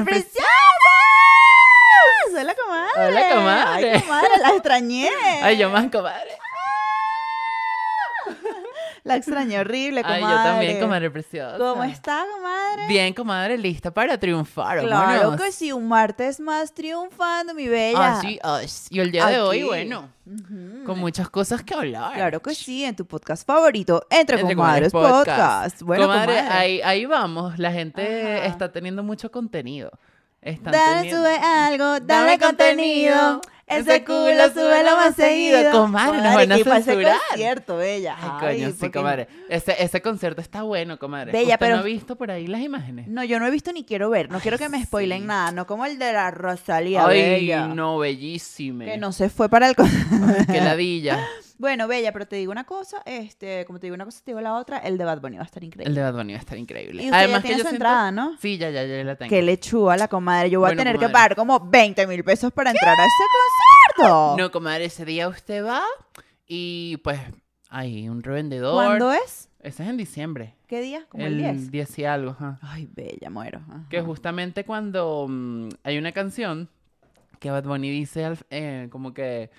preciosas! Hola, comadre. Hola, comadre. Ay, comadre, la extrañé. Ay, yo más, comadre. La extrañé horrible, comadre. Ay, yo también, comadre preciosa. ¿Cómo está, comadre? Bien, comadre, lista para triunfar. Claro vámonos. que sí, un martes más triunfando, mi bella. Así es. Y el día de hoy, bueno, con muchas cosas que hablar. Claro que sí, en tu podcast favorito, Entre, Entre Comadres Podcast. Bueno, comadre, comadre. Ahí, ahí vamos. La gente Ajá. está teniendo mucho contenido. Están Dale, teniendo- sube algo, dale, contenido. Ese culo, súbelo más seguido. Comadre, nos van a y para ese censurar. concierto, bella. Ay, Ay, coño, sí, porque- comadre. Ese, ese concierto está bueno, comadre. Bella, ¿Usted pero- no ha visto por ahí las imágenes? No, yo no he visto ni quiero ver. No quiero que me Ay, spoilen sí. nada. No como el de la Rosalía, Ay, bella. no, bellísime. Que no se fue para el... con- Qué ladilla. Bueno, bella, pero te digo una cosa. Este, como te digo una cosa, te digo la otra. El de Bad Bunny va a estar increíble. El de Bad Bunny va a estar increíble. Y usted ya tiene su siento- entrada, ¿no? Sí, ya, ya, ya la tengo. Qué lechuga la comadre. Yo voy Bueno, a tener que pagar como 20 mil pesos para entrar a ese concierto. No, comadre, ese día usted va y pues hay un revendedor. ¿Cuándo es? Ese es en diciembre. ¿Qué día? Como el, el 10. 10 y algo, ajá. Ay, bella, muero. Ajá. Que justamente cuando mm, hay una canción que Bad Bunny dice al- eh, como que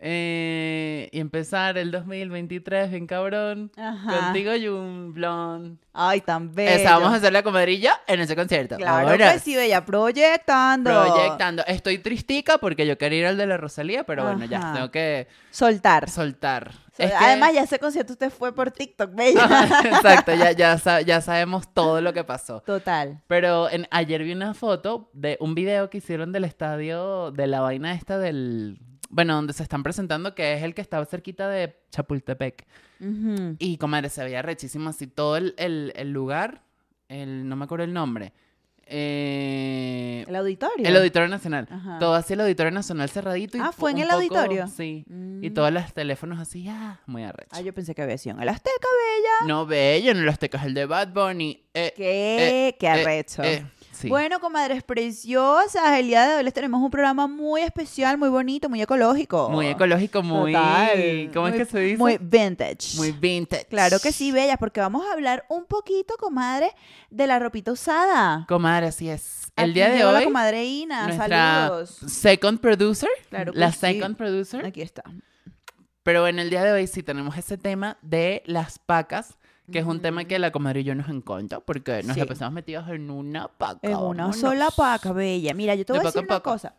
eh, y empezar el 2023 bien cabrón. Ajá. Contigo y un blond. Ay, tan bella. Esa vamos a hacer la comadrilla en ese concierto. Claro Ahora, que sí, bella. Proyectando. Proyectando. Estoy tristica porque yo quería ir al de la Rosalía, pero bueno, ya tengo que Soltar. soltar. Que- Además, ya ese concierto usted fue por TikTok, bella. Exacto, ya, ya, ya sabemos todo lo que pasó. Total. Pero en, ayer vi una foto de un video que hicieron del estadio, de la vaina esta del... Bueno, donde se están presentando, que es el que estaba cerquita de Chapultepec. Ujú. Y comadre, se veía rechísimo así todo el, el- el lugar, el, no me acuerdo el nombre. Eh, El auditorio. el Auditorio Nacional. Ajá. Todo así el Auditorio Nacional cerradito. Y Ah, ¿fue en el poco- auditorio? Sí. Y Mm. todos los teléfonos así, ah, muy arrecho. Ah, yo pensé que había sido en el Azteca, bella. No, bello, no los tecas el de Bad Bunny. Eh, ¿Qué? eh, Qué eh, arrecho. Sí. Bueno, comadres preciosas, el día de hoy les tenemos un programa muy especial, muy bonito, muy ecológico. Muy ecológico, muy... Total. ¿Cómo Muy- es que se dice? Muy vintage. Muy vintage. Claro que sí, bella, porque vamos a hablar un poquito, comadre, de la ropita usada. Comadre, así es. El Aquí día de llegó la hoy, comadre Ina, saludos. second producer, Claro que la sí. second producer, Aquí está. pero en el día de hoy sí tenemos ese tema de las pacas, que es un tema que la comadre y yo nos encanta, porque nos Sí. la pasamos metidos en una paca. En una vámonos. sola paca, bella. Mira, yo te De voy a decir una cosa.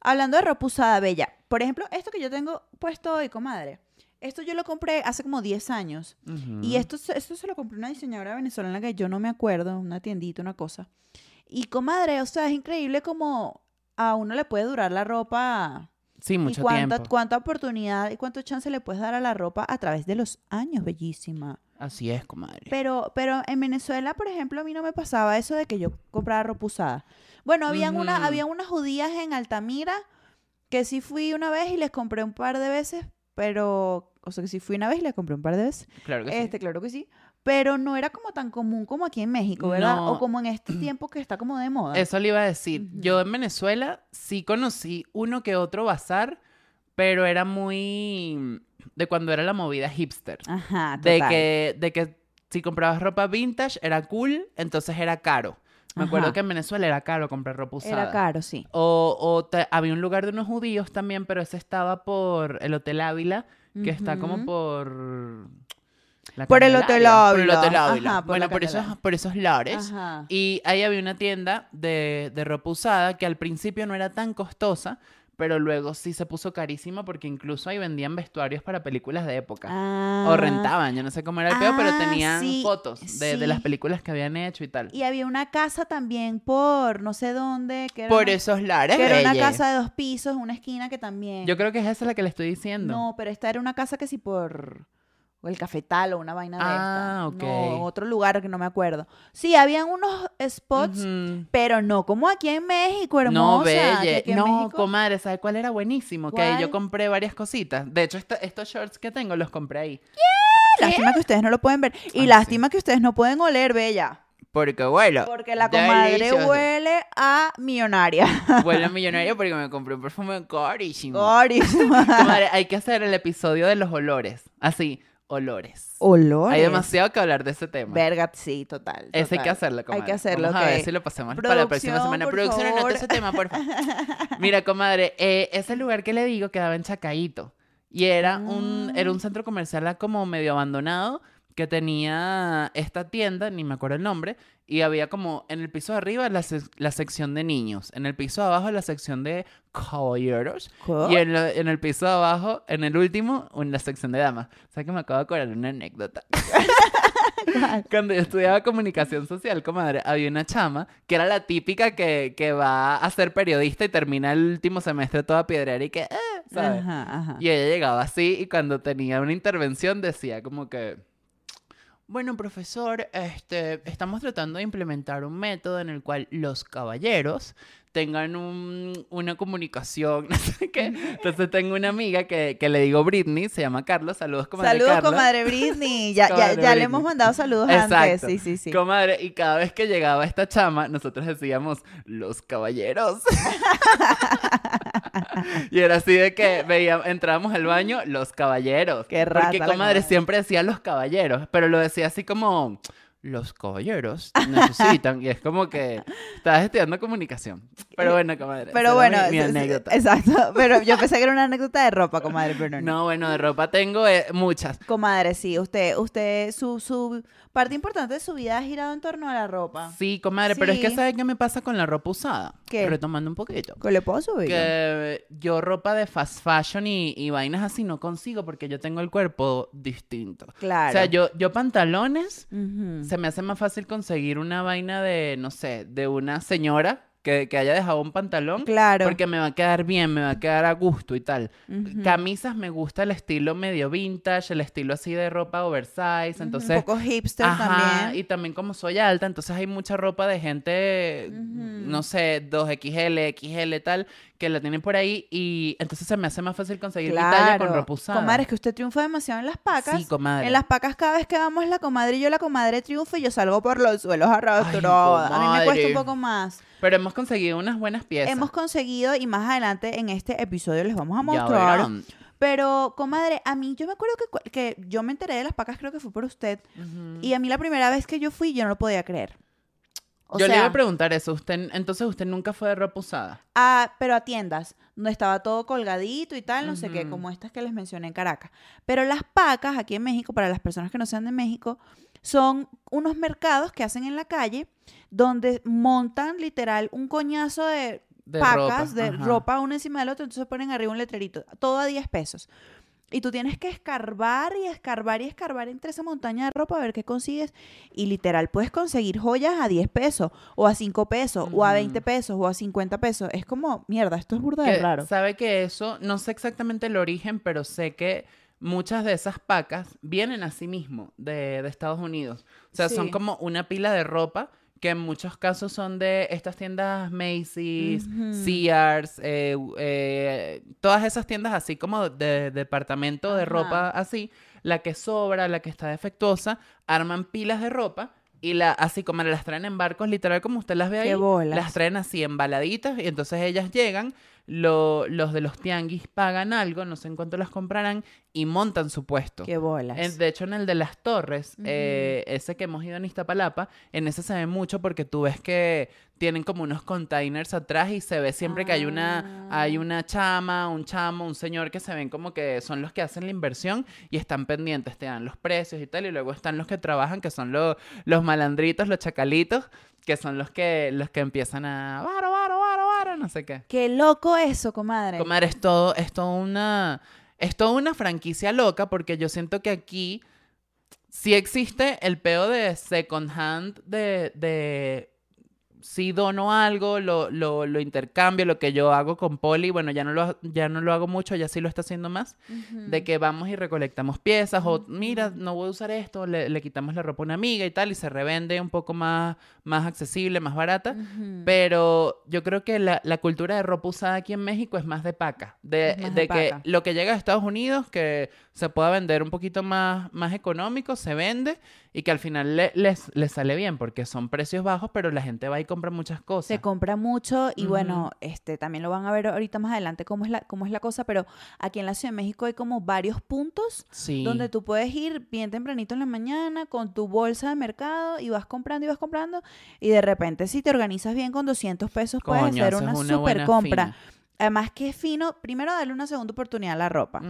Hablando de ropa usada, bella. Por ejemplo, esto que yo tengo puesto hoy, comadre. Esto yo lo compré hace como 10 años. Y esto, se- esto se lo compré una diseñadora venezolana que yo no me acuerdo, una tiendita, una cosa. Y comadre, o sea, es increíble como a uno le puede durar la ropa Sí, y mucho cuánta, tiempo. cuánta oportunidad y cuánto chance le puedes dar a la ropa a través de los años, bellísima. Así es, comadre. Pero, pero en Venezuela, por ejemplo, a mí no me pasaba eso de que yo comprara ropa usada. Bueno, habían, una, Ujú. había unas judías en Altamira que sí fui una vez y les compré un par de veces, pero, o sea, que sí fui una vez y les compré un par de veces. Claro que sí. Este, claro que sí. Pero no era como tan común como aquí en México, ¿verdad? No. O como en este tiempo que está como de moda. Eso le iba a decir. Yo en Venezuela sí conocí uno que otro bazar, pero era muy de cuando era la movida hipster. Ajá, De total. que, de que si comprabas ropa vintage era cool, entonces era caro. Me acuerdo Ajá. que en Venezuela era caro comprar ropa usada. Era caro, sí. O, o te- había un lugar de unos judíos también, pero ese estaba por el Hotel Ávila, que está como por... la Por el Hotel Por el Hotel Ávila. Ávila. Ajá, por bueno, por esos, por esos lares. Ajá. Y ahí había una tienda de, de ropa usada que al principio no era tan costosa, pero luego sí se puso carísima porque incluso ahí vendían vestuarios para películas de época. O Ah. rentaban, yo no sé cómo era el peor, pero Ah, tenían sí, fotos de, de las películas que habían hecho y tal. Y había una casa también por no sé dónde, que era, Por una, esos lares, que era una casa de dos pisos, una esquina que también. Yo creo que es esa la que le estoy diciendo. No, pero esta era una casa que sí por o el cafetal o una vaina de Ah, esta. ok. No, otro lugar que no me acuerdo. Sí, habían unos spots, pero no como aquí en México, hermosa. No, que belle. No, México- comadre, ¿sabes cuál era buenísimo? Que ahí yo ¿Cuál? compré varias cositas. De hecho, estos shorts que tengo los compré ahí. Lástima que ustedes no lo pueden ver. Y Ay, lástima que ustedes no pueden oler, bella. Porque, bueno, Porque la comadre delicioso. huele a millonaria. Huele a millonario porque me compré un perfume carísimo. Carísima. Comadre, hay que hacer el episodio de los olores. Así, olores. Olores. Hay demasiado que hablar de ese tema. Verga, sí, total. Ese hay que total. hacerlo, Hay comadre. que hacerlo, Vamos a ver si lo pasamos para la próxima semana. por Producción, anota favor. ese tema, por favor. Mira, comadre, eh, ese lugar que le digo quedaba en Chacaíto. Y era un, Ah. era un centro comercial como medio abandonado que tenía esta tienda, ni me acuerdo el nombre, y había como en el piso de arriba la, sec- la sección de niños, en el piso de abajo la sección de caballeros ¿Qué? y en, en el piso de abajo, en el último, en la sección de damas. O sea que me acabo de acordar una anécdota. Cuando yo estudiaba comunicación social, comadre, había una chama que era la típica que, que va a ser periodista y termina el último semestre toda piedrera y que, eh, ¿sabes? Ajá, ajá. Y ella llegaba así y cuando tenía una intervención decía como que, bueno, profesor, este, estamos tratando de implementar un método en el cual los caballeros tengan un- una comunicación, no sé qué. Entonces tengo una amiga que, que le digo Britney, se llama Carlos, saludos comadre Saludos, Carla. comadre Britney. Ya, ya, Comadre ya le Britney. hemos mandado saludos antes. Sí, sí, sí. Comadre, y cada vez que llegaba esta chama, nosotros decíamos, los caballeros. y era así de que veíamos, entrábamos al baño, los caballeros. Qué rata Porque comadre. siempre decía los caballeros, pero lo decía así como, los caballeros necesitan. y es como que estabas estudiando comunicación. Pero bueno, comadre. Pero bueno, mi, mi anécdota. exacto. Pero yo pensé que era una anécdota de ropa, comadre, pero no. No, bueno, de ropa tengo eh, muchas. Comadre, sí, usted, usted, su, su parte importante de su vida ha girado en torno a la ropa. Sí, comadre, pero es que. ¿sabes qué me pasa con la ropa usada? ¿Qué? Retomando un poquito. ¿Qué le puedo subir? que yo ropa de fast fashion y, y vainas así no consigo porque yo tengo el cuerpo distinto. Claro. O sea, yo, yo pantalones. Se me hace más fácil conseguir una vaina de, no sé, de una señora que, que haya dejado un pantalón. Claro. Porque me va a quedar bien, me va a quedar a gusto y tal. Camisas me gusta el estilo medio vintage, el estilo así de ropa oversize. Entonces, Un poco hipster Ajá, también. y también como soy alta, entonces hay mucha ropa de gente, Ujú. no sé, 2XL, XL, tal, que la tienen por ahí y entonces se me hace más fácil conseguir mi talla con ropa usada. Comadre, es que usted triunfa demasiado en las pacas. Sí, comadre. En las pacas cada vez que vamos la comadre y yo la comadre triunfa y yo salgo por los suelos arrastradas. A mí me cuesta un poco más. Pero hemos conseguido unas buenas piezas. Hemos conseguido y más adelante en este episodio les vamos a mostrar. Pero, comadre, a mí yo me acuerdo que, que yo me enteré de las pacas, creo que fue por usted. Y a mí la primera vez que yo fui, yo no lo podía creer. O Yo le iba a preguntar eso, usted, entonces usted nunca fue de ropa usada. a- pero a tiendas, no estaba todo colgadito y tal, no sé qué, como estas que les mencioné en Caracas. Pero las pacas aquí en México, para las personas que no sean de México, son unos mercados que hacen en la calle donde montan literal un coñazo de, De pacas ropa, de ajá. ropa una encima del otro, entonces ponen arriba un letrerito, todo a 10 pesos. Y tú tienes que escarbar y escarbar y escarbar entre esa montaña de ropa a ver qué consigues. Y literal, puedes conseguir joyas a 10 pesos, o a 5 pesos, o a Ujú. 20 pesos, o a 50 pesos. Es como, mierda, esto es burda de raro. Sabe que eso, no sé exactamente el origen, pero sé que muchas de esas pacas vienen así mismo de, de Estados Unidos. O sea, son Sí. como una pila de ropa que en muchos casos son de estas tiendas Macy's. Sears, eh, eh, todas esas tiendas así como de departamento de ropa así, la que sobra, la que está defectuosa, arman pilas de ropa y la, así como las traen en barcos, literal como usted las ve ahí, las traen así embaladitas y entonces ellas llegan, lo- los de los tianguis pagan algo, no sé en cuánto las comprarán y montan su puesto. Qué bolas. En- de hecho, en el de las torres, eh, ese que hemos ido en Iztapalapa, en ese se ve mucho porque tú ves que tienen como unos containers atrás y se ve siempre que hay una, hay Ah. una chama, un chamo, un señor que se ven como que son los que hacen la inversión y están pendientes, te dan los precios y tal, y luego están los que trabajan, que son los, los malandritos, los chacalitos, que son los que, los que empiezan a, varo, varo, no sé qué. Qué loco eso, comadre. Comadre, es todo, es todo una, es toda una franquicia loca porque yo siento que aquí sí existe el peo de second hand, de, de si dono algo, lo, lo, lo intercambio, lo que yo hago con Poli, bueno, ya no lo, ya no lo hago mucho, ya sí lo está haciendo más, de que vamos y recolectamos piezas, o mira, no voy a usar esto, le, le quitamos la ropa a una amiga y tal, y se revende un poco más, más accesible, más barata. Pero yo creo que la, la cultura de ropa usada aquí en México es más de paca. De, de que lo que llega a Estados Unidos, que se pueda vender un poquito más, más económico, se vende. Y que al final le- les, les sale bien porque son precios bajos, pero la gente va y compra muchas cosas. Se compra mucho y bueno, este también lo van a ver ahorita más adelante cómo es la cómo es la cosa, pero aquí en la Ciudad de México hay como varios puntos sí. donde tú puedes ir bien tempranito en la mañana con tu bolsa de mercado y vas comprando y vas comprando y de repente si te organizas bien con 200 pesos puedes hacer una super compra. fina. Además que es fino, primero darle una segunda oportunidad a la ropa.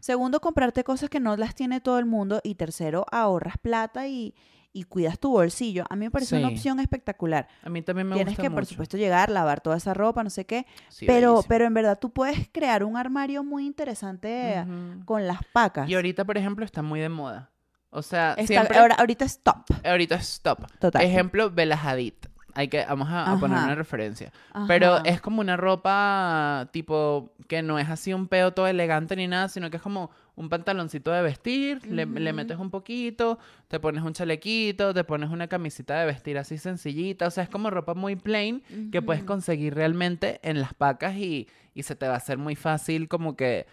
Segundo, comprarte cosas que no las tiene todo el mundo. Y tercero, ahorras plata y, y cuidas tu bolsillo. A mí me parece una opción espectacular. A mí también me Tienes gusta que, por supuesto, llegar, lavar toda esa ropa, no sé qué. Sí, pero, bellísimo. pero en verdad tú puedes crear un armario muy interesante con las pacas. Y ahorita, por ejemplo, está muy de moda. O sea, Está- siempre... ahora, ahorita es top. Ahorita es top. Total. Ejemplo, Bella Hadid. Hay que, vamos a, a poner una referencia. Pero es como una ropa tipo que no es así un peo todo elegante ni nada, sino que es como un pantaloncito de vestir, le, metes un poquito, te pones un chalequito, te pones una camisita de vestir así sencillita. O sea, es como ropa muy plain que puedes conseguir realmente en las pacas y, y se te va a hacer muy fácil como que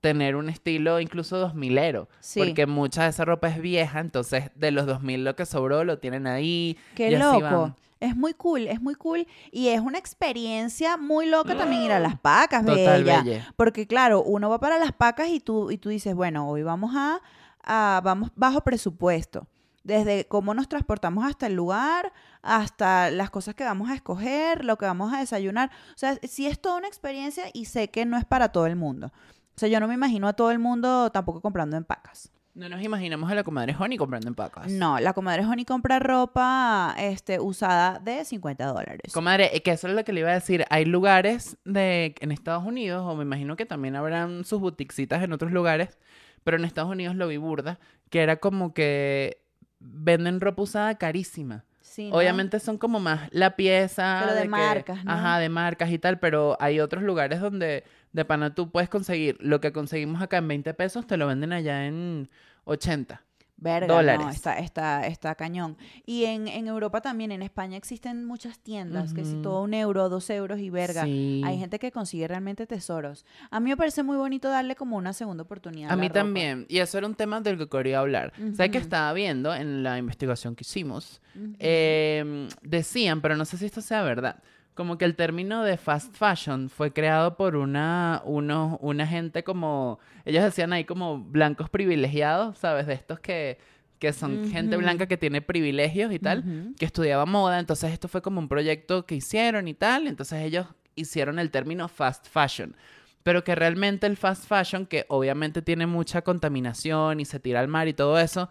tener un estilo incluso dos milero. Sí. Porque mucha de esa ropa es vieja, entonces de los 2000 lo que sobró lo tienen ahí. Qué y así loco. van. Es muy cool, es muy cool. Y es una experiencia muy loca también ir a las pacas, Total, bella. bella. Porque claro, uno va para las pacas y tú, y tú dices, bueno, hoy vamos a, a- vamos bajo presupuesto. Desde cómo nos transportamos hasta el lugar, hasta las cosas que vamos a escoger, lo que vamos a desayunar. O sea, sí es toda una experiencia y sé que no es para todo el mundo. O sea, yo no me imagino a todo el mundo tampoco comprando en pacas. No nos imaginamos a la comadre Honey comprando en pacas. No, la comadre Honey compra ropa este, usada de 50 dólares. Comadre, eh, que eso es lo que le iba a decir. Hay lugares de, en Estados Unidos, o me imagino que también habrán sus boutiquecitas en otros lugares, pero en Estados Unidos lo vi burda, que era como que venden ropa usada carísima. Sí, ¿no? Obviamente son como más la pieza. Pero de marcas, ¿no? Ajá, de marcas y tal, pero hay otros lugares donde de pana tú puedes conseguir lo que conseguimos acá en 20 pesos, te lo venden allá en 80. Verga, dólares. no, está, está, está cañón. Y en, en Europa también, en España existen muchas tiendas, que si todo un euro, dos euros y verga. Sí. Hay gente que consigue realmente tesoros. A mí me parece muy bonito darle como una segunda oportunidad. A la mí ropa. también. Y eso era un tema del que quería hablar. ¿Sabes que estaba viendo en la investigación que hicimos? Ujú. Eh, decían, pero no sé si esto sea verdad, como que el término de fast fashion fue creado por una, unos, una gente como, ellos decían ahí como blancos privilegiados, ¿sabes? De estos que, que son gente blanca que tiene privilegios y tal, que estudiaba moda, entonces esto fue como un proyecto que hicieron y tal, entonces ellos hicieron el término fast fashion. Pero que realmente el fast fashion, que obviamente tiene mucha contaminación y se tira al mar y todo eso,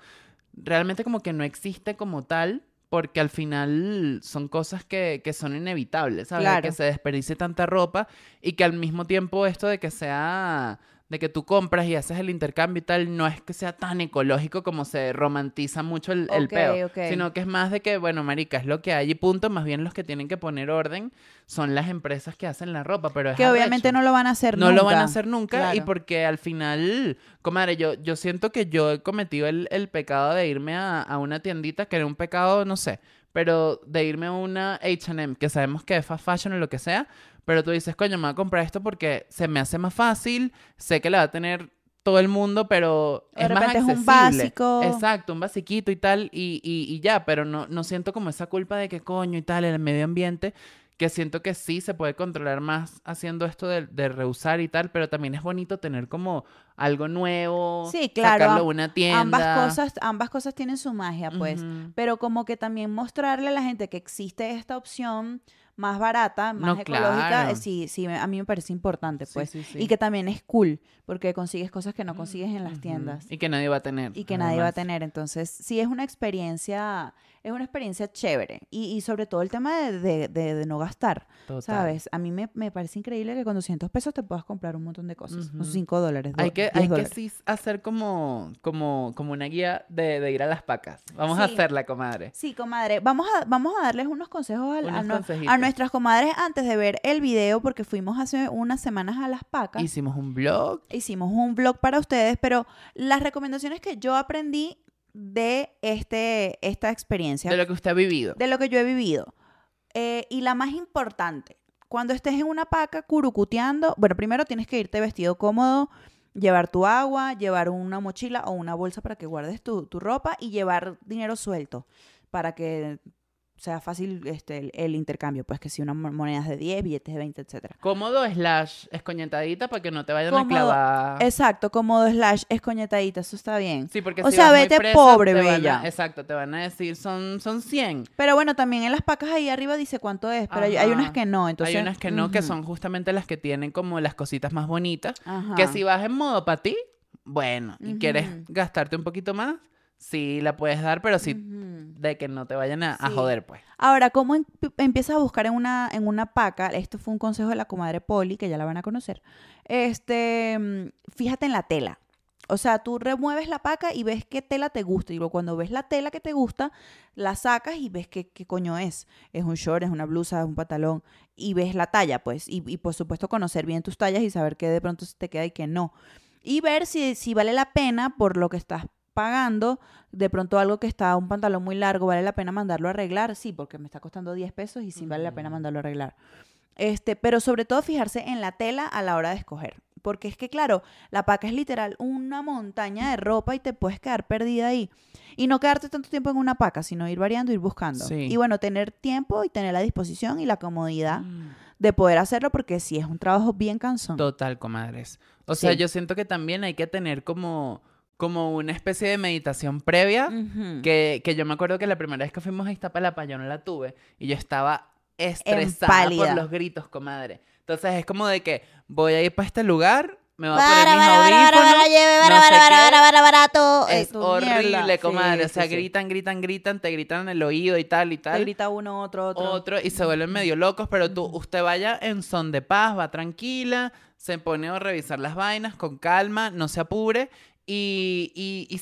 realmente como que no existe como tal, porque al final son cosas que, que son inevitables, ¿sabes? Claro. Que se desperdicie tanta ropa y que al mismo tiempo esto de que sea, de que tú compras y haces el intercambio y tal, no es que sea tan ecológico como se romantiza mucho el, peo, sino que es más de que, bueno, marica, es lo que hay y punto, más bien los que tienen que poner orden son las empresas que hacen la ropa, pero es Que obviamente no lo van a hacer No nunca. lo van a hacer nunca y porque al final, comadre, yo, yo siento que yo he cometido el, el pecado de irme a, a una tiendita que era un pecado, no sé, pero de irme a una H&M, que sabemos que es fast fashion o lo que sea, pero tú dices, coño, me voy a comprar esto porque se me hace más fácil, sé que la va a tener todo el mundo, pero De es más repente es un accesible. básico. Exacto, un basiquito y tal, y, y, y ya, pero no, no siento como esa culpa de que coño y tal, el medio ambiente, que siento que sí se puede controlar más haciendo esto de, de reusar y tal, pero también es bonito tener como algo nuevo, Sí, claro, sacarlo una tienda. Ambas cosas, ambas cosas tienen su magia, pues. Pero como que también mostrarle a la gente que existe esta opción más barata, más No, ecológica, claro. sí, sí, a mí me parece importante, pues. sí, sí. Y que también es cool, porque consigues cosas que no consigues en las tiendas. Y que nadie va a tener. y que nadie va a tener. Entonces, sí es una experiencia, es una experiencia chévere. Y, y sobre todo el tema de, de- de- de no gastar, Total. ¿sabes? A mí me, me parece increíble que con 200 pesos te puedas comprar un montón de cosas. O Ujú. 5 dólares. Hay que, 10 hay que sí hacer como, como, como una guía de, ir a las pacas. Vamos a hacerla, comadre. Sí, comadre. Vamos a, vamos a darles unos consejos a, Unos no- a nuestras comadres antes de ver el video, porque fuimos hace unas semanas a las pacas. Hicimos un blog. Hicimos un vlog para ustedes, pero las recomendaciones que yo aprendí de este, esta experiencia, De lo que usted ha vivido. de lo que yo he vivido. Eh, y la más importante, cuando estés en una paca curucuteando, bueno, primero tienes que irte vestido cómodo, Llevar tu agua, llevar una mochila o una bolsa para que guardes tu, tu ropa y llevar dinero suelto para que sea fácil este, el, el intercambio. Pues que si unas mo- monedas de 10, billetes de 20, etcétera. Cómodo slash escoñetadita para que no te vayan Cómodo, a clavar. Exacto, cómodo slash escoñetadita, eso está bien. Sí, porque O si sea, vas muy vete presa, pobre, te van a- bella. exacto, te van a decir son, son 100. Pero bueno, también en las pacas ahí arriba dice cuánto es, pero hay, hay unas que no. Entonces, Hay unas que no, que son justamente las que tienen como las cositas más bonitas. ajá. Que si vas en modo para ti, bueno, y quieres gastarte un poquito más, sí la puedes dar, pero sí de que no te vayan a, joder, pues. Ahora, ¿cómo em- empiezas a buscar en una, en una paca? Esto fue un consejo de la comadre Poli, que ya la van a conocer. Este, mm, fíjate en la tela. O sea, tú remueves la paca y ves qué tela te gusta. Y luego cuando ves la tela que te gusta, la sacas y ves qué, qué coño es. Es un short, es una blusa, es un pantalón. Y ves la talla, pues. Y, y por supuesto conocer bien tus tallas y saber qué de pronto se te queda y qué no. Y ver si, si vale la pena por lo que estás pagando. De pronto algo que está un pantalón muy largo, ¿vale la pena mandarlo a arreglar? Sí, porque me está costando 10 pesos y sí vale la pena mandarlo a arreglar. Este, pero sobre todo fijarse en la tela a la hora de escoger. Porque es que, claro, la paca es literal una montaña de ropa y te puedes quedar perdida ahí. Y no quedarte tanto tiempo en una paca, sino ir variando, ir buscando. Sí. Y bueno, tener tiempo y tener la disposición y la comodidad Mm. de poder hacerlo porque sí es un trabajo bien cansón. Total, comadres. O sea, Sí. yo siento que también hay que tener como, como una especie de meditación previa. Ujú. Que, que yo me acuerdo que la primera vez que fuimos a Iztapalapa yo no la tuve y yo estaba estresada por los gritos, comadre. Entonces es como de que voy a ir para este lugar, me voy a poner mis audífonos, barato. Es horrible, comadre. Sí, o sea, sí, sí. gritan, gritan, gritan, te gritan en el oído y tal y Te tal. grita uno, otro, otro. Otro y se vuelven medio locos, pero tú, usted vaya en son de paz, va tranquila, se pone a revisar las vainas con calma, no se apure y, y, y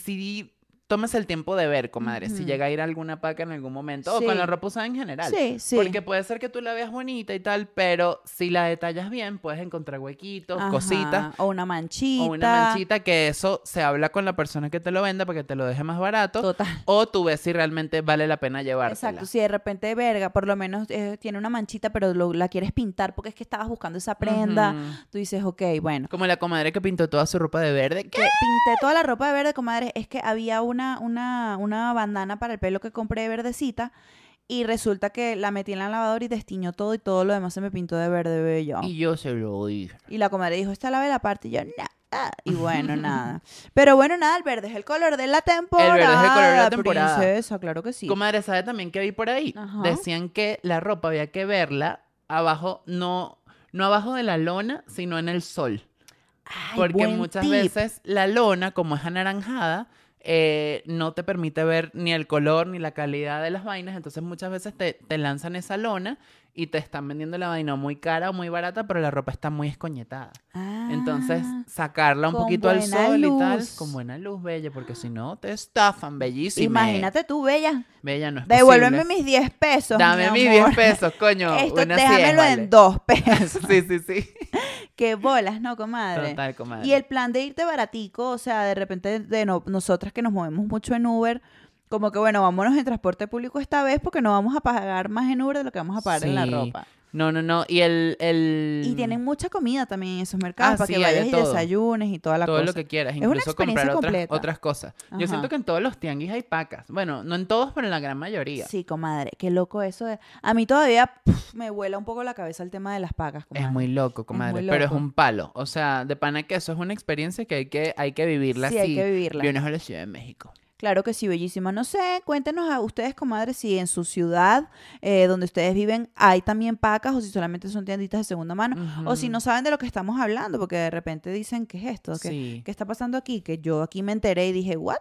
tomes el tiempo de ver, comadre, si llega a ir a alguna paca en algún momento o con la ropa usada en general. Sí, sí. Porque puede ser que tú la veas bonita y tal, pero si la detallas bien, puedes encontrar huequitos, Ajá, cositas. O una manchita. O una manchita que eso se habla con la persona que te lo venda para que te lo deje más barato. Total. O tú ves si realmente vale la pena llevártela. Exacto, si de repente, verga, por lo menos eh, tiene una manchita, pero lo- la quieres pintar porque es que estabas buscando esa prenda, tú dices, ok, bueno. Como la comadre que pintó toda su ropa de verde. Que pinté toda la ropa de verde, comadre, es que había una, una, una bandana para el pelo que compré verdecita y resulta que la metí en la lavadora y destiñó todo y todo lo demás se me pintó de verde bello. Y yo se lo dije. Y la comadre dijo, esta lave la parte y yo, nada. Y bueno, nada. Pero bueno, nada, el verde es el color de la temporada. verde es el color de la temporada. Princesa, claro que sí. Comadre, ¿sabe también que vi por ahí? Ajá. Decían que la ropa había que verla abajo, no, no abajo de la lona, sino en el sol. Ay, Porque muchas tip. veces la lona, como es anaranjada, eh, no te permite ver ni el color ni la calidad de las vainas. Entonces muchas veces te, te lanzan esa lona y te están vendiendo la vaina muy cara o muy barata, pero la ropa está muy escoñetada. Entonces, Ah, sacarla un poquito al sol y tal, con buena luz, bella, porque si no te estafan, bellísima. Imagínate tú, Bella. Bella, no es Devuélveme posible. mis 10 pesos. Dame mi mis amor. 10 pesos, coño. Esto una déjamelo en vale. 2 pesos. Sí, sí, sí. Qué bolas, ¿no, comadre? Total, comadre. Y el plan de irte baratico, o sea, de repente de no- nosotras que nos movemos mucho en Uber, como que bueno, vámonos en transporte público esta vez porque no vamos a pagar más en Uber de lo que vamos a pagar en la ropa. No, no, no. Y el... el... Y tienen mucha comida también en esos mercados Ah, para sí, que vayas y todo. desayunes y toda la todo cosa. lo que quieras, una incluso comprar experiencia otras, otras cosas. Yo siento que en todos los tianguis hay pacas. Bueno, no en todos, pero en la gran mayoría. Sí, comadre, qué loco eso. de- A mí todavía me vuela un poco la cabeza el tema de las pacas. Es muy loco, comadre, muy pero es un palo. O sea, de pana que eso es una experiencia que hay que, hay que vivirla Sí, así. hay que vivirla. Vienes a la Ciudad de México. Claro que sí, bellísima. No sé, cuéntenos a ustedes, comadres, si en su ciudad eh, donde ustedes viven hay también pacas o si solamente son tienditas de segunda mano. O si no saben de lo que estamos hablando, porque de repente dicen, ¿qué es esto? ¿Qué, Sí. qué está pasando aquí? Que yo aquí me enteré y dije, ¿what?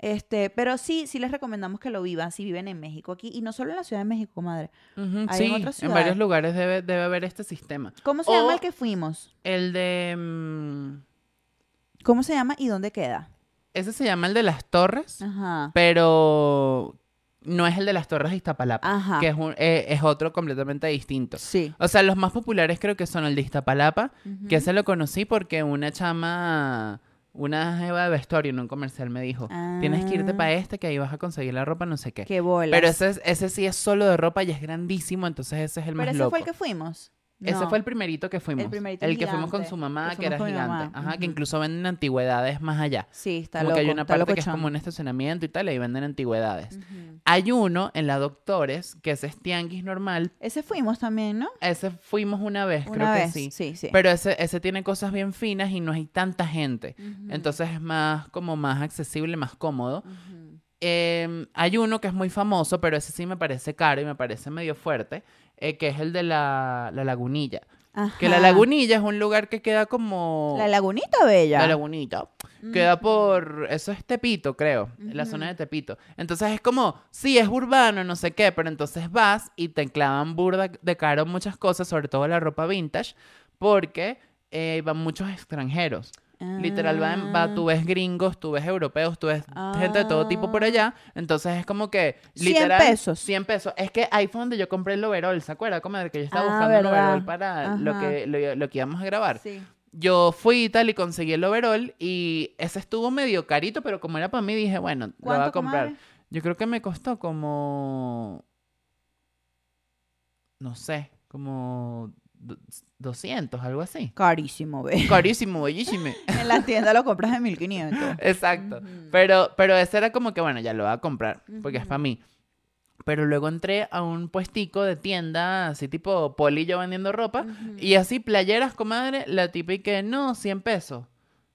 Este, pero sí, sí les recomendamos que lo vivan si viven en México aquí y no solo en la Ciudad de México, comadre. Hay en sí, otras en varios ciudades. lugares debe, debe haber este sistema. ¿Cómo se O- llama el que fuimos? El de... mm, ¿Cómo se llama y dónde queda? Ese se llama el de las torres, Ajá. pero no es el de las torres de Iztapalapa, Ajá. que es, un- eh, es otro completamente distinto. Sí. O sea, los más populares creo que son el de Iztapalapa, que ese lo conocí porque una chama, una jeva de vestuario en un comercial me dijo, tienes que irte Ah. para este que ahí vas a conseguir la ropa, no sé qué. Qué bolas. Pero ese, es- ese sí es solo de ropa y es grandísimo, entonces ese es el Pero más ese loco. fue el que fuimos. Ese fue el primerito que fuimos. primerito el que fuimos con su mamá, que que, era gigante. Ajá, que incluso venden antigüedades más allá. Sí, está como loco. que hay una parte que es como un estacionamiento y tal, y ahí venden antigüedades. Hay uno en la Doctores, que ese es tianguis normal. Ese fuimos también, ¿no? Ese fuimos una vez, Una creo vez. que sí. sí, sí. Pero ese, ese tiene cosas bien finas y no hay tanta gente. Entonces es más como más accesible, más cómodo. Eh, hay uno que es muy famoso, pero ese sí me parece caro y me parece medio fuerte, eh, que es el de la, la lagunilla. Que la lagunilla es un lugar que queda como... La lagunita bella. La lagunita. Queda por... Eso es Tepito, creo. La zona de Tepito. Entonces es como... Sí, es urbano, no sé qué, pero entonces vas y te clavan burda de caro muchas cosas, sobre todo la ropa vintage, porque eh, van muchos extranjeros. Literal, va, va- tú ves gringos, tú ves europeos, tú ves gente de todo tipo por allá. Entonces es como que, 100 literal, Ah. pesos. 100 pesos. Es que ahí fue donde yo compré el overall, ¿se acuerda? Como de que yo estaba Ah, buscando ¿verdad? overall para lo que, lo, lo que íbamos a grabar. Sí. Yo fui y tal y conseguí el overall y ese estuvo medio carito, pero como era para mí dije, bueno, lo voy a ¿Cuánto, comprar. comadre? Yo creo que me costó como, no sé, como 200, algo así. Carísimo, ve. Carísimo, bellísimo. en la tienda lo compras en 1500. Exacto. Pero, pero ese era como que, bueno, ya lo voy a comprar, porque es para mí. Pero luego entré a un puestico de tienda, así tipo polillo vendiendo ropa, y así playeras, comadre, la típica, no, 100 pesos.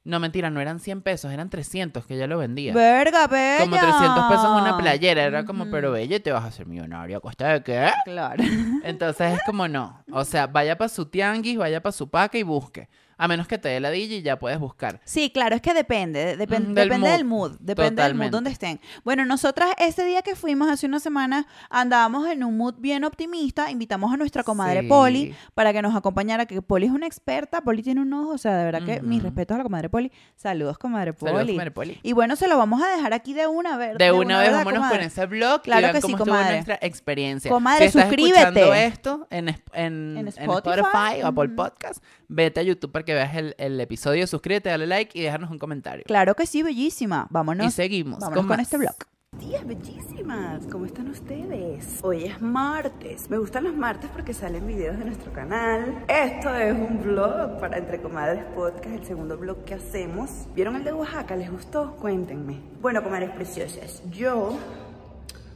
No, mentira, no eran 100 pesos, eran 300 que ya lo vendía. Verga, bella. Como 300 pesos una playera, era como, pero bella, te vas a hacer millonario, ¿a costa de qué? Claro. Entonces es como no. O sea, vaya para su tianguis, vaya para su paca y busque. A menos que te dé la DJ y ya puedes buscar. Sí, claro, es que depende, depen- Mm, del depende mood. del mood, depende del mood donde estén. Bueno, nosotras ese día que fuimos hace una semana andábamos en un mood bien optimista, invitamos a nuestra comadre Sí. Poli para que nos acompañara, que Poli es una experta, Poli tiene un ojo, o sea, de verdad que mis respetos a la comadre Poli. Saludos, comadre Poli. Saludos, comadre Poli. Y bueno, se lo vamos a dejar aquí de una vez. De una vez ¿verdad, vámonos con ese blog Claro y que sí, comadre. nuestra experiencia. Comadre, si estás suscríbete. esto en, en, En en Spotify, Spotify, o Apple. Podcast, vete a YouTube para que veas el, el episodio, suscríbete, dale like y déjanos un comentario. Claro que sí, bellísima. Vámonos. y seguimos Vámonos con, con, este blog. Días bellísimas, ¿cómo están ustedes? Hoy es martes. Me gustan los martes porque salen videos de nuestro canal. Esto es un vlog para Entre Comadres Podcast, el segundo vlog que hacemos. ¿Vieron el de Oaxaca? ¿Les gustó? Cuéntenme. Bueno, comadres preciosas, yo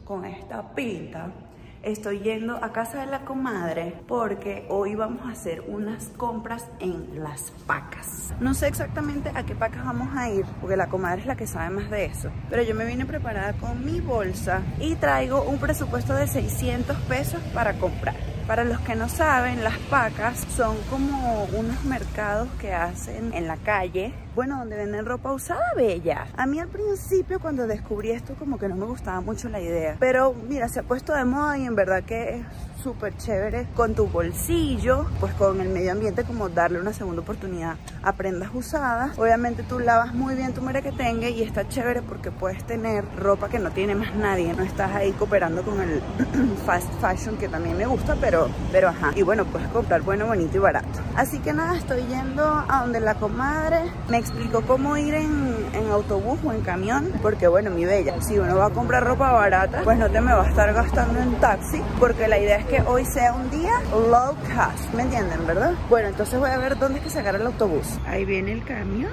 con esta pinta estoy yendo a casa de la comadre porque hoy vamos a hacer unas compras en las pacas. No sé exactamente a qué pacas vamos a ir porque la comadre es la que sabe más de eso. Pero yo me vine preparada con mi bolsa y traigo un presupuesto de 600 pesos para comprar. Para los que no saben, las pacas son como unos mercados que hacen en la calle, bueno, donde venden ropa usada bella. A mí al principio cuando descubrí esto como que no me gustaba mucho la idea, pero mira, se ha puesto de moda y en verdad que súper chévere con tu bolsillo, pues con el medio ambiente como darle una segunda oportunidad a prendas usadas. Obviamente tú lavas muy bien tu merequetengue y está chévere porque puedes tener ropa que no tiene más nadie, no estás ahí cooperando con el fast fashion que también me gusta, pero, pero ajá. Y bueno, puedes comprar bueno, bonito y barato. Así que nada, estoy yendo a donde la comadre me explicó cómo ir en, en autobús o en camión, porque bueno, mi bella, si uno va a comprar ropa barata, pues no te me va a estar gastando en taxi, porque la idea es que hoy sea un día low cost, ¿me entienden, verdad? Bueno, entonces voy a ver dónde es que sacar el autobús. Ahí viene el camión,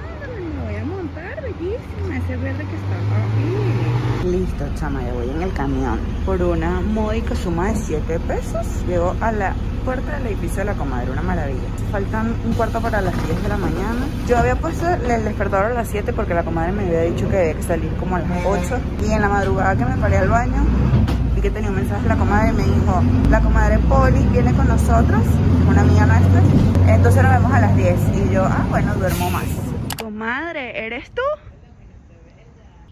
me voy a montar, bellísima, ese verde que está ahí. Listo, chama, ya voy en el camión. Por una módica suma de 7 pesos, llego a la puerta del edificio de la comadre, una maravilla. Faltan un cuarto para las 10 de la mañana. Yo había puesto el despertador a las 7 porque la comadre me había dicho que había que salir como a las 8. Y en la madrugada que me paré al baño, vi que tenía un mensaje de la comadre y me dijo, la comadre Poli viene con nosotros, una amiga nuestra, entonces nos vemos a las 10. Y yo, ah, bueno, duermo más. Comadre, ¿eres tú?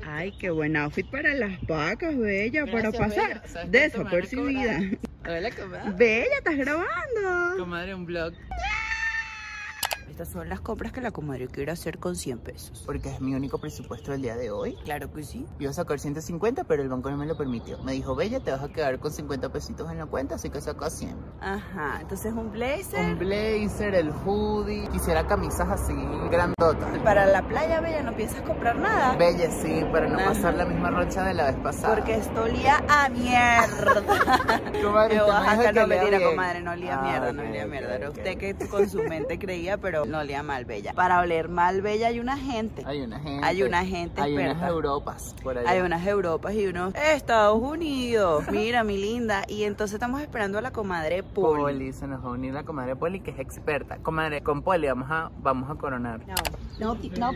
Ay, qué buen outfit para las vacas, bella, para pasar bella. ¿Sabes cuánto me van a desapercibida. cobrar? Hola, comadre. Bella, ¿estás grabando? Comadre, un blog. Estas son las compras que la comadre quiere hacer con 100 pesos. Porque es mi único presupuesto del día de hoy. Claro que sí. Iba a sacar 150, pero el banco no me lo permitió. Me dijo, Bella, te vas a quedar con 50 pesitos en la cuenta, así que saca 100. Ajá, entonces un blazer. Un blazer, el hoodie. Quisiera camisas así grandotas. Para la playa, Bella, no piensas comprar nada. Bella, sí, para no Ajá. pasar la misma rocha de la vez pasada. Porque esto olía a mierda. Comadre, me no olía mentira, bien. comadre, no olía Ah, mierda, no olía ok, mierda. Era usted que con su mente creía, pero no olía mal, Bella. Para oler mal, Bella, hay una gente. Hay una gente. Hay una gente Hay unas. Europas por allá. Hay unas Europas y unos Estados Unidos. Mira, mi linda. Y entonces estamos esperando a la comadre Poli. Poli, se nos va a unir la comadre Poli que es experta. Comadre, con Poli vamos a, vamos a coronar. No, no, no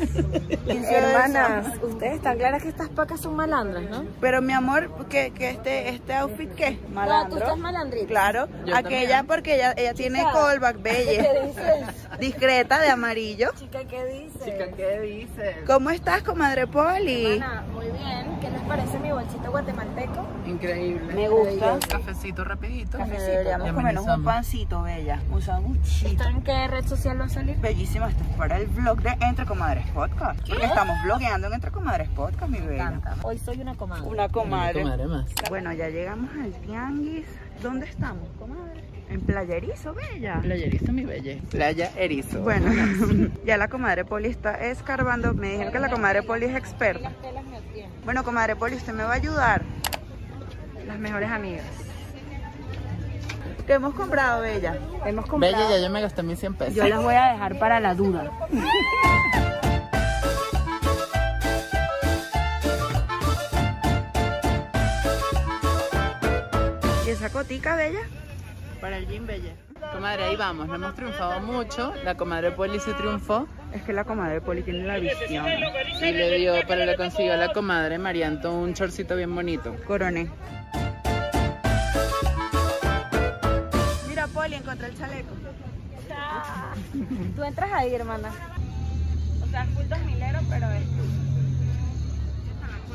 Hermanas, ustedes están claras que estas pacas son malandras, ¿no? Pero mi amor, que, que este, este outfit, ¿qué? No, tú Malandro. estás malandrita. Claro, Yo aquella también. porque ella, ella tiene callback, belle. ¿Qué dices? Discreta de amarillo. Chica, ¿qué dices? Chica, ¿qué dices? ¿Cómo estás, comadre Poli? Hermana, muy bien. ¿Qué les parece mi bolsito guatemalteco? Increíble. Me gusta. Cafecito rapidito. Deberíamos Ya comernos un pancito, bella. Un sanguchito. ¿Esto en qué red social va a salir? Bellísima, esto es para el vlog de Entre Comadres Podcast. Porque estamos vlogueando en Entre Comadres Podcast, mi bella. Hoy soy una comadre. Una comadre. Comadre más. Bueno, ya llegamos al tianguis. ¿Dónde estamos, comadre? En Playa Erizo, bella. Playa Erizo, mi bella. Playa Erizo. Bueno, ya la comadre Poli está escarbando. Me dijeron que la comadre Poli es experta. Bueno, comadre Poli, usted me va a ayudar. Las mejores amigas. ¿Qué hemos comprado, bella? Hemos comprado. Bella, ya yo me gasté mis 100 pesos. Yo las voy a dejar para la duda. ¿Y esa cotica, bella? Para el gym, bella. Comadre, ahí vamos. No hemos triunfado mucho. La comadre Poli sí triunfó. Es que la comadre Poli tiene la visión. Y le dio, pero le consiguió a la comadre Marianto un chorcito bien bonito. Coroné. Mira, Poli, encontré el chaleco. Tú entras ahí, hermana. O sea, full 2000 pero es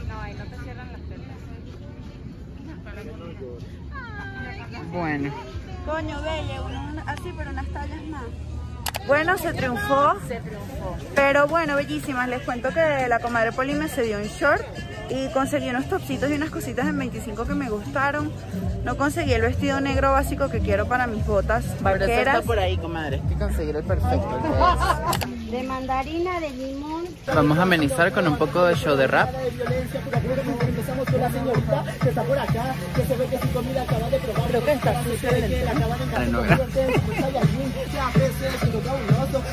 No, ahí no te cierran las telas. Bueno. Coño, bella, uno- así, pero unas tallas más. Bueno, se triunfó. Se triunfó. Pero bueno, bellísimas. Les cuento que la comadre Poli me cedió un short y conseguí unos topsitos y unas cositas en 25 que me gustaron. No conseguí el vestido negro básico que quiero para mis botas Pero eso está vaqueras. por ahí, comadre. Hay que conseguir el perfecto. el de mandarina, de limón. Vamos a amenizar con un poco de show de rap. Ay, no, gra-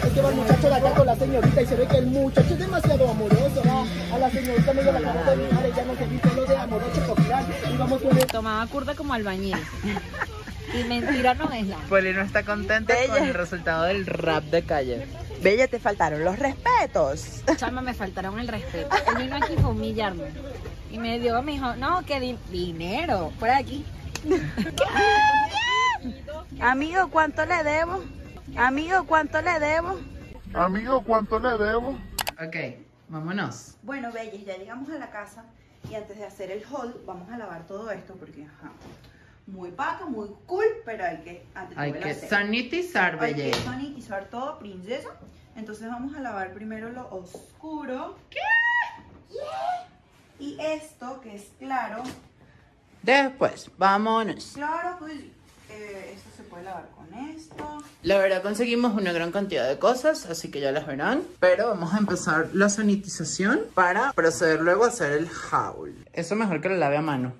Es que va el muchacho de acá con la señorita y se ve que el muchacho es demasiado amoroso. ¿no? A la señorita me dio la cara de mirar, ella no se dice lo de amoroso copiar. Y vamos con el Tomaba curda como albañil. Y mentira no es la. Poli no está contenta con el resultado del rap de calle. Bella, te faltaron los respetos. Chama, me faltaron el respeto. Él vino aquí fue a humillarme. Y me dio, me dijo, no, que di- dinero, de aquí. Amigo, ¿cuánto le debo? Amigo, ¿cuánto le debo? Amigo, ¿cuánto le debo? Ok, vámonos. Bueno, Belles, ya llegamos a la casa y antes de hacer el haul vamos a lavar todo esto porque, ajá, muy paca, muy cool, pero hay que, Hay que sanitizar, Hay que sanitizar todo, princesa. Entonces vamos a lavar primero lo oscuro. ¿Qué? Y esto, que es claro, Después, vámonos. claro, pues eh, esto se puede lavar con esto. La verdad conseguimos una gran cantidad de cosas, así que ya las verán. Pero vamos a empezar la sanitización para proceder luego a hacer el haul. Eso mejor que lo lave a mano.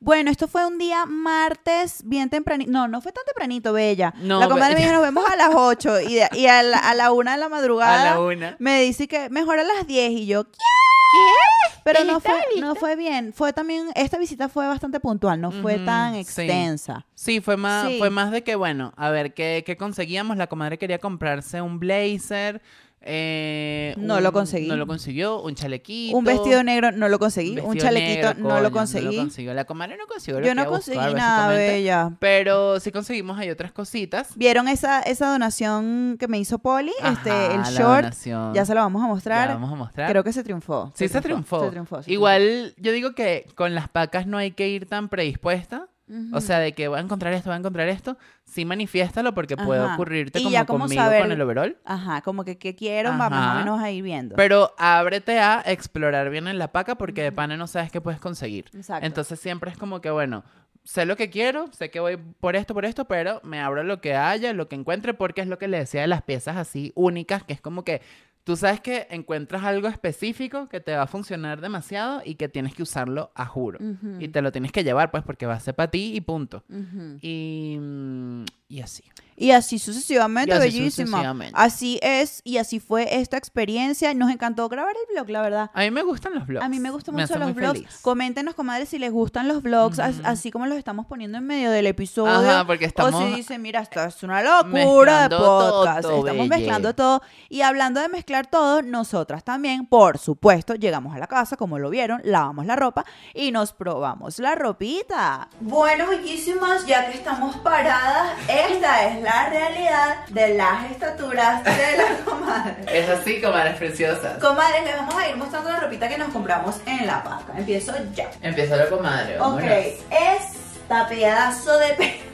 Bueno, esto fue un día martes, bien tempranito. No, no fue tan tempranito, Bella. No, la comadre me dijo, nos vemos a las 8 y, de- y a, la, a la 1 de la madrugada. A la una. Me dice que mejor a las 10 y yo, ¿qué? ¿Qué? Pero no fue, no fue bien. Fue también, esta visita fue bastante puntual, no fue tan sí. extensa. Sí, fue más, Sí. fue más de que, bueno, a ver, ¿qué, qué conseguíamos? La comadre quería comprarse un blazer. Eh, No un- lo conseguí. No lo consiguió, un chalequito. Un vestido negro no lo conseguí, un chalequito negro, no coño, lo conseguí. consiguió. La comadre no consiguió lo Yo no a buscar, conseguí nada. Bella. Pero sí conseguimos ahí otras cositas. ¿Vieron esa, esa donación que me hizo Poli? este, el short. donación. Ya se lo vamos a mostrar. Ya vamos a mostrar. Creo que se triunfó. Sí, se triunfó. Se triunfó. se Igual, yo digo que con las pacas no hay que ir tan predispuesta. O sea, de que voy a encontrar esto, voy a encontrar esto, sí manifiéstalo porque puede Ajá. ocurrirte Y como ya como conmigo saber- con el overall. Ajá, como que qué quiero, va más o Ajá. menos a ir viendo. Pero ábrete a explorar bien en la paca porque de pana no sabes qué puedes conseguir. Exacto. Entonces siempre es como que, bueno, sé lo que quiero, sé que voy por esto, por esto, pero me abro lo que haya, lo que encuentre, porque es lo que le decía de las piezas así únicas, que es como que tú sabes que encuentras algo específico que te va a funcionar demasiado y que tienes que usarlo a juro. Y te lo tienes que llevar, pues, porque va a ser para ti y punto. Y, mm, y así. Y así sucesivamente, Y así bellísima. sucesivamente. Así es, y así fue esta experiencia. Nos encantó grabar el vlog, la verdad. A mí me gustan los vlogs. A mí me gustan mucho los muy vlogs. feliz. Coméntenos, comadres, si les gustan los Ujú. así como los estamos poniendo en medio del episodio. Ajá, porque estamos O si dicen, mira, esto es una locura de todo, podcast. estamos belle. mezclando todo. Y hablando de mezclar todo, nosotras también, por supuesto, llegamos a la casa, como lo vieron, lavamos la ropa y nos probamos la ropita. Bueno, bellísimas, ya que estamos paradas, esta es la realidad de las estaturas de la comadre. Es así, comadres preciosas. Comadres, les vamos a ir mostrando la ropita que nos compramos en la paca. Empiezo ya. Empieza la comadre. Ok, vámonos. esta pedazo de pelo.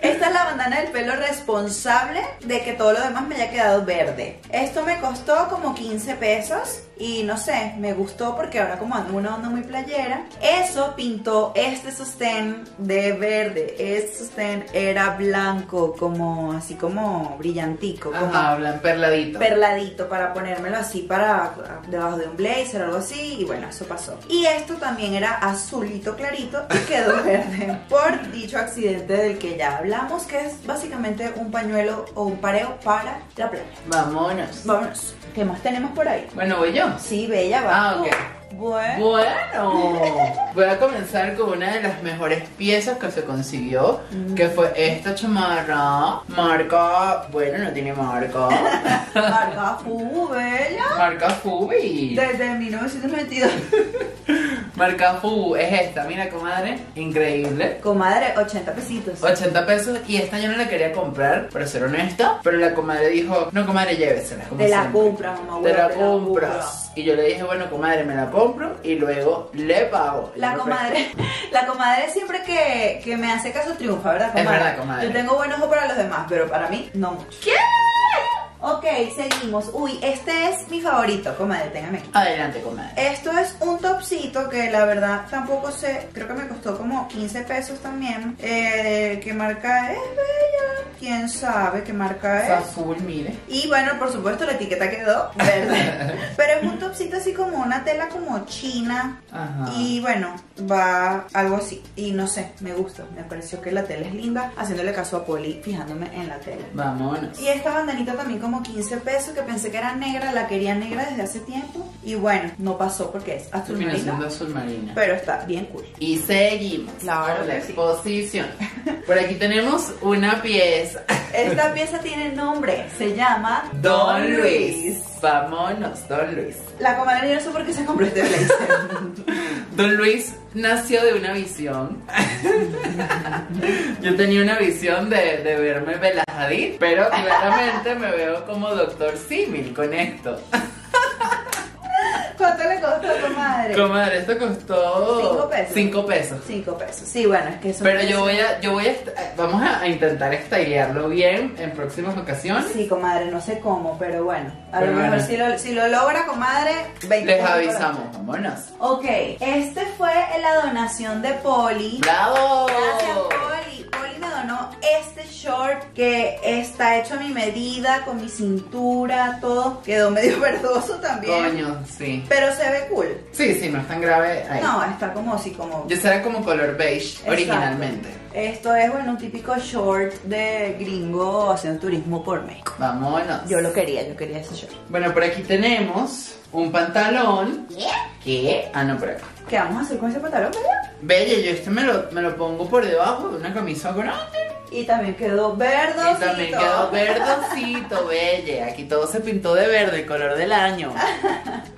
Esta es la bandana del pelo responsable de que todo lo demás me haya quedado verde. Esto me costó como 15 pesos y no sé, me gustó porque ahora como ando una onda muy playera. Eso pintó este sostén de verde. Este sostén era blanco, como así como brillantico, como Ajá, perladito. perladito para ponérmelo así para debajo de un blazer o algo así y bueno, eso pasó. Y esto también era azulito clarito y quedó verde por dicho accidente del que ya hablamos, que es básicamente un pañuelo o un pareo para la playa. Vámonos. Vámonos. ¿Qué más tenemos por ahí? Bueno, voy yo. Sí, bella, va. Ah, ok. Bueno. Bueno, voy a comenzar con una de las mejores piezas que se consiguió, Mm. que fue esta chamarra, marca, bueno, no tiene marca, Marca Fu, bella. marca Fubi, Desde 1992. marca Fu, es esta, mira comadre, increíble. Comadre, 80 pesitos. 80 pesos y esta yo no la quería comprar, para ser honesta, pero la comadre dijo, no comadre, llévesela. Te la siempre". compras, mamá. Te la compras. compras. Y yo le dije, bueno, comadre, me la compro y luego le pago. La comadre, la comadre siempre que, que me hace caso triunfa, ¿verdad, Es comadre? verdad, comadre. Yo tengo buen ojo para los demás, pero para mí no mucho. ¿Qué? Ok, seguimos. Uy, este es mi favorito, comadre, téngame aquí. Adelante, comadre. Esto es un topsito que la verdad tampoco sé, creo que me costó como 15 pesos también. Eh, ¿Qué marca es, bella? ¿Quién sabe qué marca es? Azul, mire. Y bueno, por supuesto la etiqueta quedó verde. Pero es un topsito así como una tela como china. Ajá. Y bueno, va algo así. Y no sé, me gusta. Me pareció que la tela es linda. Haciéndole caso a Poli, fijándome en la tela. Vámonos. Y esta bandanita también como 15 pesos, que pensé que era negra, la quería negra desde hace tiempo. Y bueno, no pasó porque es azul marino. azul marina. Pero está bien cool. Y seguimos Claro con la sí. exposición. Por aquí tenemos una pieza. Esta pieza tiene nombre, se llama Don Luis. Vámonos, Don Luis. La comadre no sé por qué se compró este blazer. Don Luis nació de una visión. Yo tenía una visión de, de verme Bella Hadid, pero claramente me veo como Doctor Simil con esto. ¿Cuánto le costó, comadre? Comadre, esto costó Cinco pesos. cinco pesos. 5 pesos. Sí, bueno, es que eso Pero yo voy a, yo voy a, est- vamos a intentar stylearlo bien en próximas ocasiones. Sí, comadre, no sé cómo, pero bueno. A Pero lo mejor bueno. si lo, si lo logra, comadre, 20 Les avisamos, vámonos. Ok, este fue la donación de Poli. ¡Bravo! Gracias, Poli. Poli me donó este short que está hecho a mi medida, con mi cintura, todo. Quedó medio verdoso también. Coño, sí. Pero se ve cool. Sí, sí, no es tan grave ahí. No, está como así, como. Yo será como color beige Exacto. originalmente. Esto es, bueno, un típico short de gringo haciendo turismo por México. Vámonos. Yo lo quería, yo quería ese short. Bueno, por aquí tenemos un pantalón. ¿Qué? ¿Qué? Ah, no, por acá. ¿Qué vamos a hacer con ese pantalón, bella? Bella, yo este me lo, me lo pongo por debajo de una camisa grande. Y también quedó verdosito. Y también quedó verdosito, bella. Aquí todo se pintó de verde, el color del año.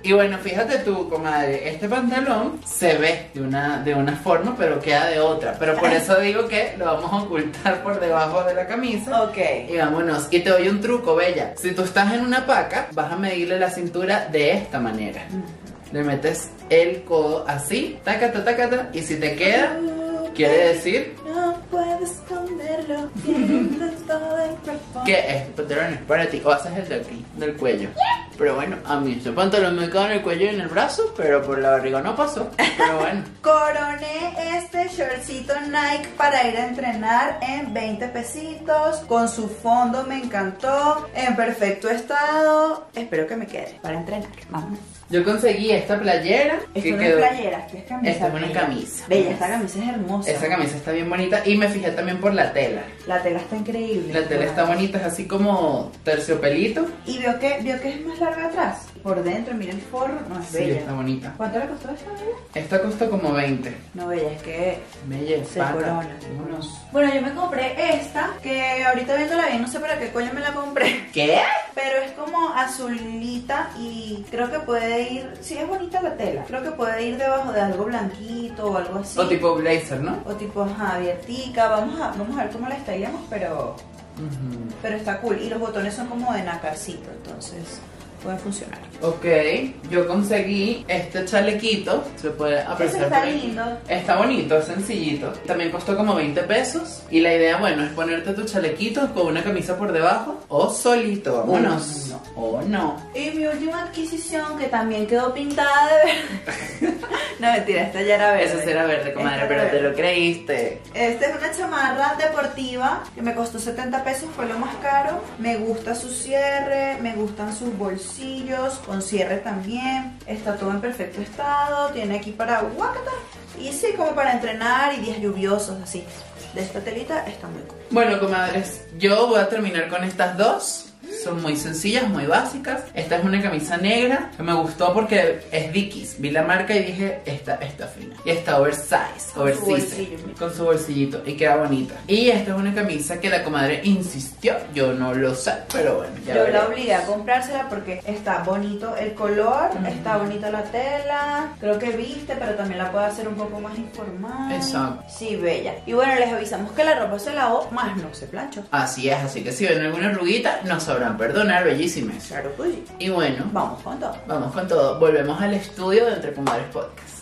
Y bueno, fíjate tú, comadre, este pantalón se ve de una, de una forma, pero queda de otra. Pero por eso digo que lo vamos a ocultar por debajo de la camisa. Ok. Y vámonos. Y te doy un truco, bella. Si tú estás en una paca, vas a medirle la cintura de esta manera. Le metes el codo así, tácata, tácata, y si te queda, Quiere decir No puedo esconderlo, siento todo el cuerpo. pantalón es para ti. O haces el de aquí, del cuello. Pero bueno, a mí ese pantalón me queda en el cuello y en el brazo, pero por la barriga no pasó. Pero bueno. Coroné este shortcito Nike para ir a entrenar en 20 pesitos. Con su fondo me encantó. En perfecto estado. Espero que me quede para entrenar. Vamos. Yo conseguí esta playera Esto que no quedó. es playera, es camisa. Esta es una camisa. Bella, esta camisa es hermosa. Esa camisa está bien bonita y me fijé también por la tela. La tela está increíble. La tela está bonita, es así como terciopelito. Y veo que, veo que es más larga atrás. Por dentro, mira el forro. No, es Sí, bella. está bonita. ¿Cuánto le costó esta bella? Esta costó como 20. No, bella, es que Bella, Se pata. corona. Vámonos. Bueno, yo me compré esta, que ahorita viéndola bien, no sé para qué coño me la compré. ¿Qué? Pero es como azulita y creo que puede ir, sí es bonita la tela, creo que puede ir debajo de algo blanquito o algo así. O tipo blazer, ¿no? O tipo, ajá, abiertica, vamos a, vamos a ver cómo la estallamos, pero, pero está cool. Y los botones son como de nacarcito, entonces puede funcionar. Ok, yo conseguí este chalequito. Se puede apreciar. está por lindo. Está bonito, es sencillito. También costó como 20 pesos. Y la idea, bueno, es ponerte tu chalequito con una camisa por debajo. O solito, vámonos. no. O no. Y mi última adquisición, que también quedó pintada de verde. no, mentira, esta ya era verde. Eso será verde, comadre, Esta pero era te lo creíste. Esta es una chamarra deportiva que me costó 70 pesos, fue lo más caro. Me gusta su cierre, me gustan sus bolsillos, con cierre también. Está todo en perfecto estado, tiene aquí para guacata. Y sí, como para entrenar y días lluviosos, así. De esta telita está muy cool. Bueno, comadres, yo voy a terminar con estas dos. Son muy sencillas, muy básicas. Esta es una camisa negra que me gustó porque es Dickies. Vi la marca y dije, esta está fina. Y está oversize, oversize. Con su bolsillito y queda bonita. Y esta es una camisa que la comadre insistió. Yo no lo sé, pero bueno, ya Yo la veremos. obligué a comprársela porque está bonito el color, está bonita la tela, creo que viste, pero también la puede hacer un poco más informal. Exacto. Sí, bella. Y bueno, les avisamos que la ropa se lavó, más no se planchó. Así es, así que si ven alguna arruguita, nos sabrán perdonar, bellísimas. Claro, pues sí. Y bueno, Vamos con todo. vamos con todo. Volvemos al estudio de Entre Comadres Podcast.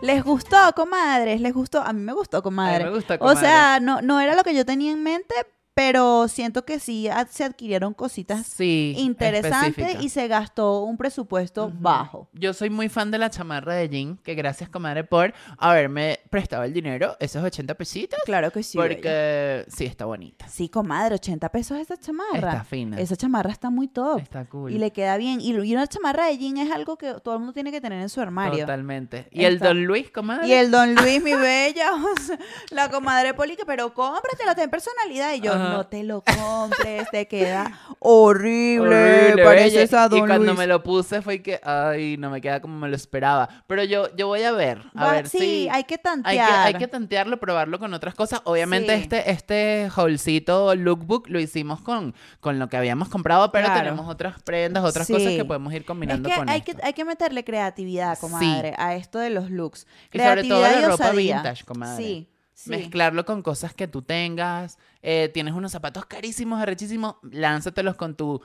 ¿Les gustó, comadres? ¿Les gustó? A mí me gustó, comadre. A mí me gusta, O comadre. sea, no, no era lo que yo tenía en mente, pero siento que sí se adquirieron cositas Sí, interesantes específica. y se gastó un presupuesto bajo. Yo soy muy fan de la chamarra de jean, que gracias, comadre, por haberme prestado el dinero, esos 80 pesitos. Claro que sí. bella. porque sí, está bonita. Sí, comadre, 80 pesos esa chamarra. Está fina. Esa chamarra está muy top. Está cool. Y le queda bien. Y, una chamarra de jean es algo que todo el mundo tiene que tener en su armario. Totalmente. ¿Y el Don Luis, comadre? Y el Don Luis, mi bella, la comadre Poli, que pero cómpratela, ten personalidad. Y yo, Ajá. No te lo compres, te queda horrible. Horrible, pareces a Don y cuando Luis. me lo puse fue que, ay, no me queda como me lo esperaba. Pero yo, yo voy a ver, a Va- ver sí, si... hay que Hay tantear. que, hay que tantearlo, probarlo con otras cosas. Obviamente Sí. este, este haulcito lookbook lo hicimos con, con lo que habíamos comprado, pero Claro. tenemos otras prendas, otras Sí. cosas que podemos ir Es combinando que con hay, esto. que hay que meterle creatividad, comadre, a esto de los looks. Y sobre todo Creatividad la y ropa vintage, comadre. Sí, Mezclarlo con cosas que tú tengas. eh, tienes unos zapatos carísimos, arrechísimos. Lánzatelos con tu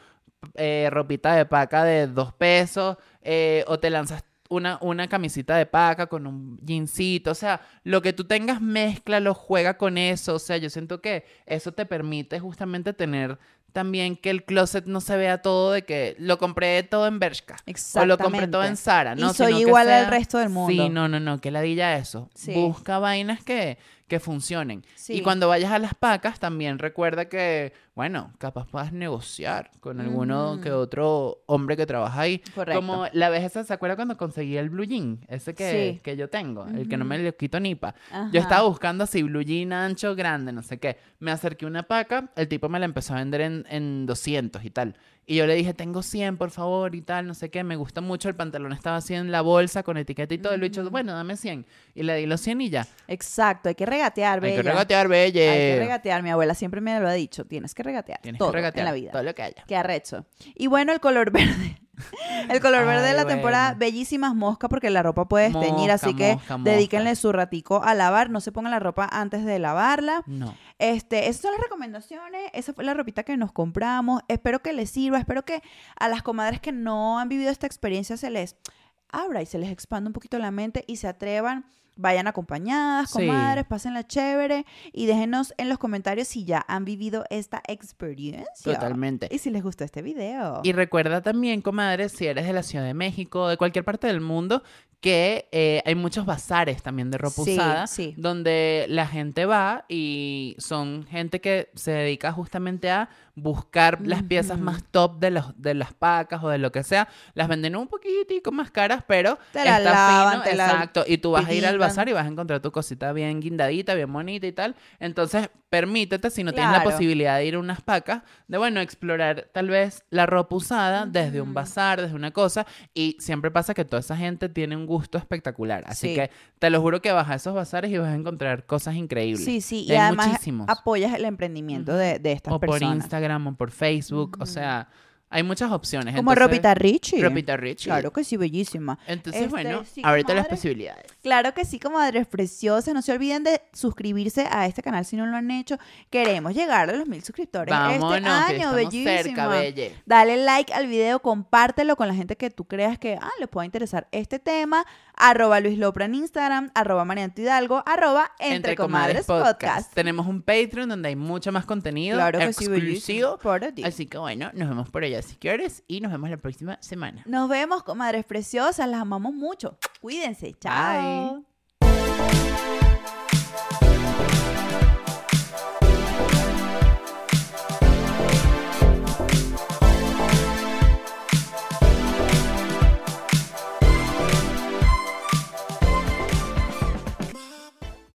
eh, ropita de paca de dos pesos. eh, o te lanzas una, una camisita de paca con un jeansito. O sea, lo que tú tengas, mezclalo, juega con eso. O sea, yo siento que eso te permite justamente tener también que el closet no se vea todo de que lo compré todo en Bershka. O lo compré todo en Exactamente. Zara. Y No, soy sino igual al resto del mundo. Sí, no, no, no, que ladilla eso. Sí. Busca vainas que, que funcionen. Sí. Y cuando vayas a las pacas, también recuerda que, bueno, capaz puedas negociar con alguno que otro hombre que trabaja ahí. Correcto. Como la vez esa, ¿se acuerda cuando conseguí el blue jean? Ese que, Sí. que yo tengo, el que no me lo quito ni pa. Ajá. Yo estaba buscando así, blue jean ancho, grande, no sé qué. Me acerqué a una paca, el tipo me la empezó a vender en, en 200 y tal. Y yo le dije, tengo 100, por favor, y tal, no sé qué. Me gusta mucho, el pantalón estaba así en la bolsa con etiqueta y todo. El bicho, bueno, dame 100. Y le di los 100 y ya. Exacto, hay que regatear, Hay bella. que regatear, belle. Hay que regatear, mi abuela siempre me lo ha dicho, tienes que regatear Tienes todo que regatear en la vida. todo lo que haya. Qué arrecho. Y bueno, el color verde. El color verde de la temporada, bellísimas moscas porque la ropa puede esteñir, Mosca, así que mosca, mosca. dedíquenle su ratico a lavar, no se pongan la ropa antes de lavarla. No. Este, esas son las recomendaciones, esa fue la ropita que nos compramos. Espero que les sirva, espero que a las comadres que no han vivido esta experiencia se les abra y se les expanda un poquito la mente y se atrevan Vayan acompañadas, Sí. comadres, pásenla chévere y déjenos en los comentarios si ya han vivido esta experiencia. Totalmente. Y si les gustó este video. Y recuerda también, comadre, si eres de la Ciudad de México o de cualquier parte del mundo, que eh, hay muchos bazares también de ropa Sí, usada, sí. donde la gente va y son gente que se dedica justamente a buscar las piezas más top de, los, de las pacas o de lo que sea. Las venden un poquitico más caras, pero Te la está lavan, fino, te la exacto. Y tú vas a ir al bazar y vas a encontrar tu cosita bien guindadita, bien bonita y tal. Entonces, permítete, si no tienes la posibilidad de ir a unas pacas, de bueno, explorar tal vez la ropa usada desde un bazar, desde una cosa. Y siempre pasa que toda esa gente tiene un gusto espectacular. Así Sí. que te lo juro que vas a esos bazares y vas a encontrar cosas increíbles. Sí, sí, y Hay además muchísimos. apoyas el emprendimiento de, de estas o por personas. Instagram o por Facebook. O sea, hay muchas opciones. Como Entonces, Ropita Richie. Ropita Richie. Claro que sí, bellísima. Entonces, Este, bueno, sí, ahorita las posibilidades. Claro que sí, comadres preciosas. No se olviden de suscribirse a este canal si no lo han hecho. Queremos llegar a los mil suscriptores Vámonos, este año, bellísima. cerca, belle. Dale like al video, compártelo con la gente que tú creas que ah, le pueda interesar este tema. Arroba Luis Lopra en Instagram, arroba Marianto Hidalgo, arroba Entre, Comadres, Podcast. Tenemos un Patreon donde hay mucho más contenido Claro que sí, exclusivo. Para ti. Así que bueno, nos vemos por allá si quieres y nos vemos la próxima semana. Nos vemos, comadres preciosas. Las amamos mucho. Cuídense. Chao. Bye.